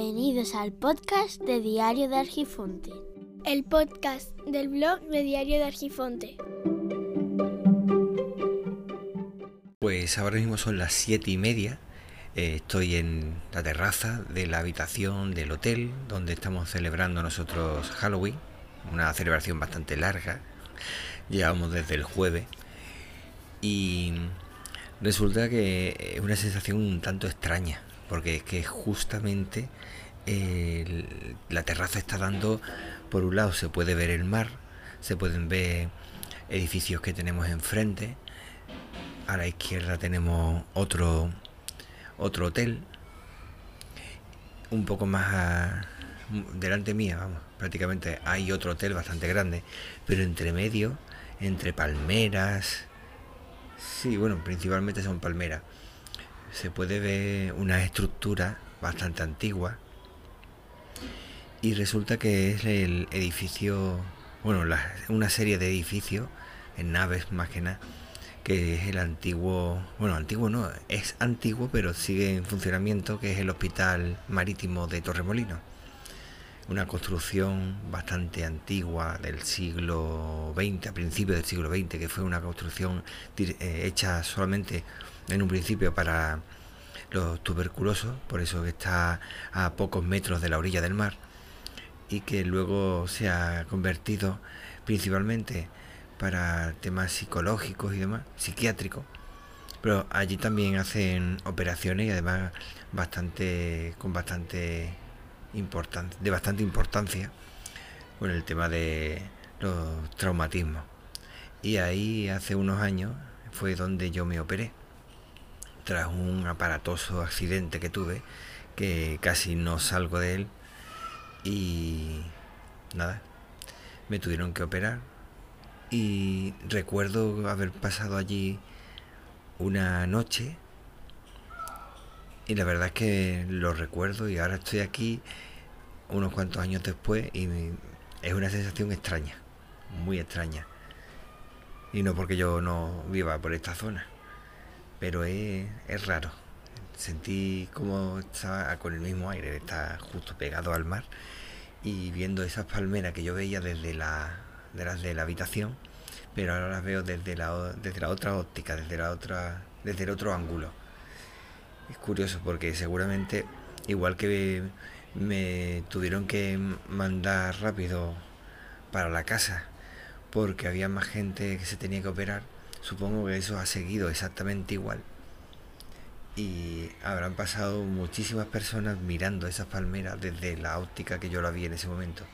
Bienvenidos al podcast de Diario de Argifonte. El podcast del blog de Diario de Argifonte. Pues ahora mismo son las siete y media. Eh, estoy en la terraza de la habitación del hotel donde estamos celebrando nosotros Halloween. Una celebración bastante larga. Llevamos desde el jueves. Y resulta que es una sensación un tanto extraña porque es que justamente la terraza está dando, por un lado se puede ver el mar, se pueden ver edificios que tenemos enfrente, a la izquierda tenemos otro, otro hotel, un poco más delante mía, vamos, prácticamente hay otro hotel bastante grande, pero entre medio, entre palmeras, sí, bueno, principalmente son palmeras se puede ver una estructura bastante antigua y resulta que es el edificio, bueno, una serie de edificios en naves más que nada, que es el antiguo, bueno, antiguo no, es antiguo pero sigue en funcionamiento, que es el Hospital Marítimo de Torremolino. Una construcción bastante antigua del siglo XX, a principios del siglo XX, que fue una construcción eh, hecha solamente en un principio para los tuberculosos, por eso que está a pocos metros de la orilla del mar y que luego se ha convertido principalmente para temas psicológicos y demás, psiquiátricos. Pero allí también hacen operaciones y además bastante con bastante importancia, de bastante importancia con el tema de los traumatismos. Y ahí hace unos años fue donde yo me operé tras un aparatoso accidente que tuve, que casi no salgo de él y nada, me tuvieron que operar y recuerdo haber pasado allí una noche y la verdad es que lo recuerdo y ahora estoy aquí unos cuantos años después y es una sensación extraña, muy extraña. Y no porque yo no viva por esta zona pero es, raro. Sentí como estaba con el mismo aire, está justo pegado al mar y viendo esas palmeras que yo veía desde la, de la habitación, pero ahora las veo desde la, desde la otra óptica, desde la otra, desde el otro ángulo. Curioso porque seguramente, igual que me tuvieron que mandar rápido para la casa porque había más gente que se tenía que operar, Supongo que eso ha seguido exactamente igual. Y habrán pasado muchísimas personas mirando esas palmeras desde la óptica que yo la vi en ese momento.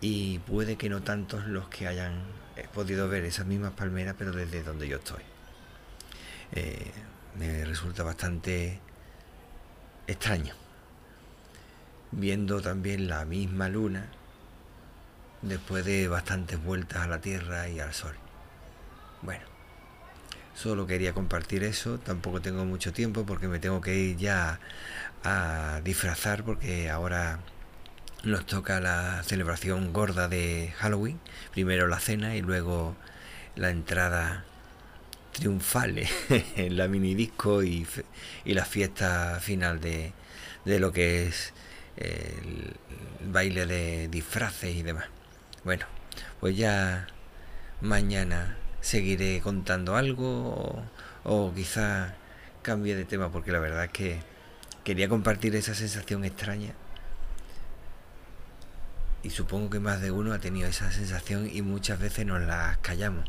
Y puede que no tantos los que hayan podido ver esas mismas palmeras, pero desde donde yo estoy. Eh, me resulta bastante extraño. Viendo también la misma luna después de bastantes vueltas a la Tierra y al Sol. Bueno, Solo quería compartir eso, tampoco tengo mucho tiempo porque me tengo que ir ya a disfrazar porque ahora nos toca la celebración gorda de Halloween, primero la cena y luego la entrada triunfal en la mini disco y, y la fiesta final de, de lo que es el baile de disfraces y demás. Bueno, pues ya mañana seguiré contando algo o, quizá cambie de tema porque la verdad es que quería compartir esa sensación extraña y supongo que más de uno ha tenido esa sensación y muchas veces nos las callamos.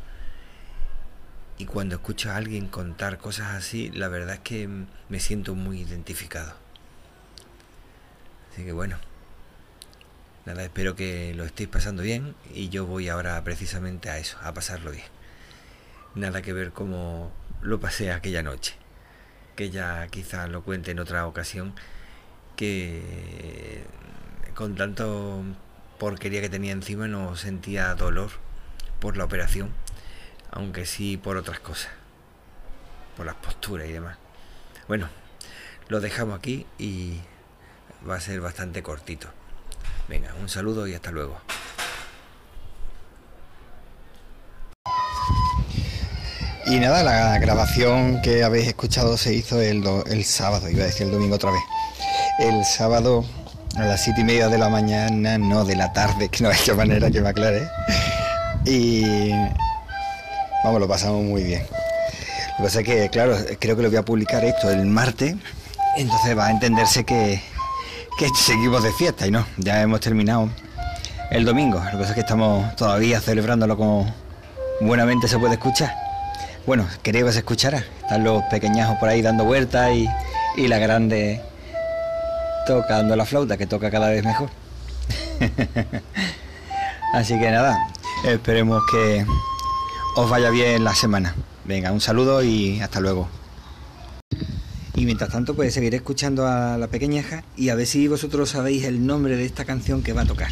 Y cuando escucho a alguien contar cosas así, la verdad es que me siento muy identificado. Así que bueno, nada, espero que lo estéis pasando bien y yo voy ahora precisamente a eso, a pasarlo bien nada que ver como lo pasé aquella noche, que ya quizás lo cuente en otra ocasión, que con tanto porquería que tenía encima no sentía dolor por la operación, aunque sí por otras cosas, por las posturas y demás. Bueno, lo dejamos aquí y va a ser bastante cortito. Venga, un saludo y hasta luego. Y nada, la grabación que habéis escuchado se hizo el, sábado, iba a decir el domingo otra vez. El sábado a las siete y media de la mañana, no de la tarde, que no hay que manera que me aclare. Y vamos, lo pasamos muy bien. Lo que pasa es que, claro, creo que lo voy a publicar esto el martes, entonces va a entenderse que, que seguimos de fiesta y no, ya hemos terminado el domingo. Lo que pasa es que estamos todavía celebrándolo como buenamente se puede escuchar. Bueno, quería que se escuchara. Están los pequeñajos por ahí dando vueltas y, y la grande tocando la flauta, que toca cada vez mejor. Así que nada, esperemos que os vaya bien la semana. Venga, un saludo y hasta luego. Y mientras tanto, pues seguiré escuchando a la pequeñaja y a ver si vosotros sabéis el nombre de esta canción que va a tocar.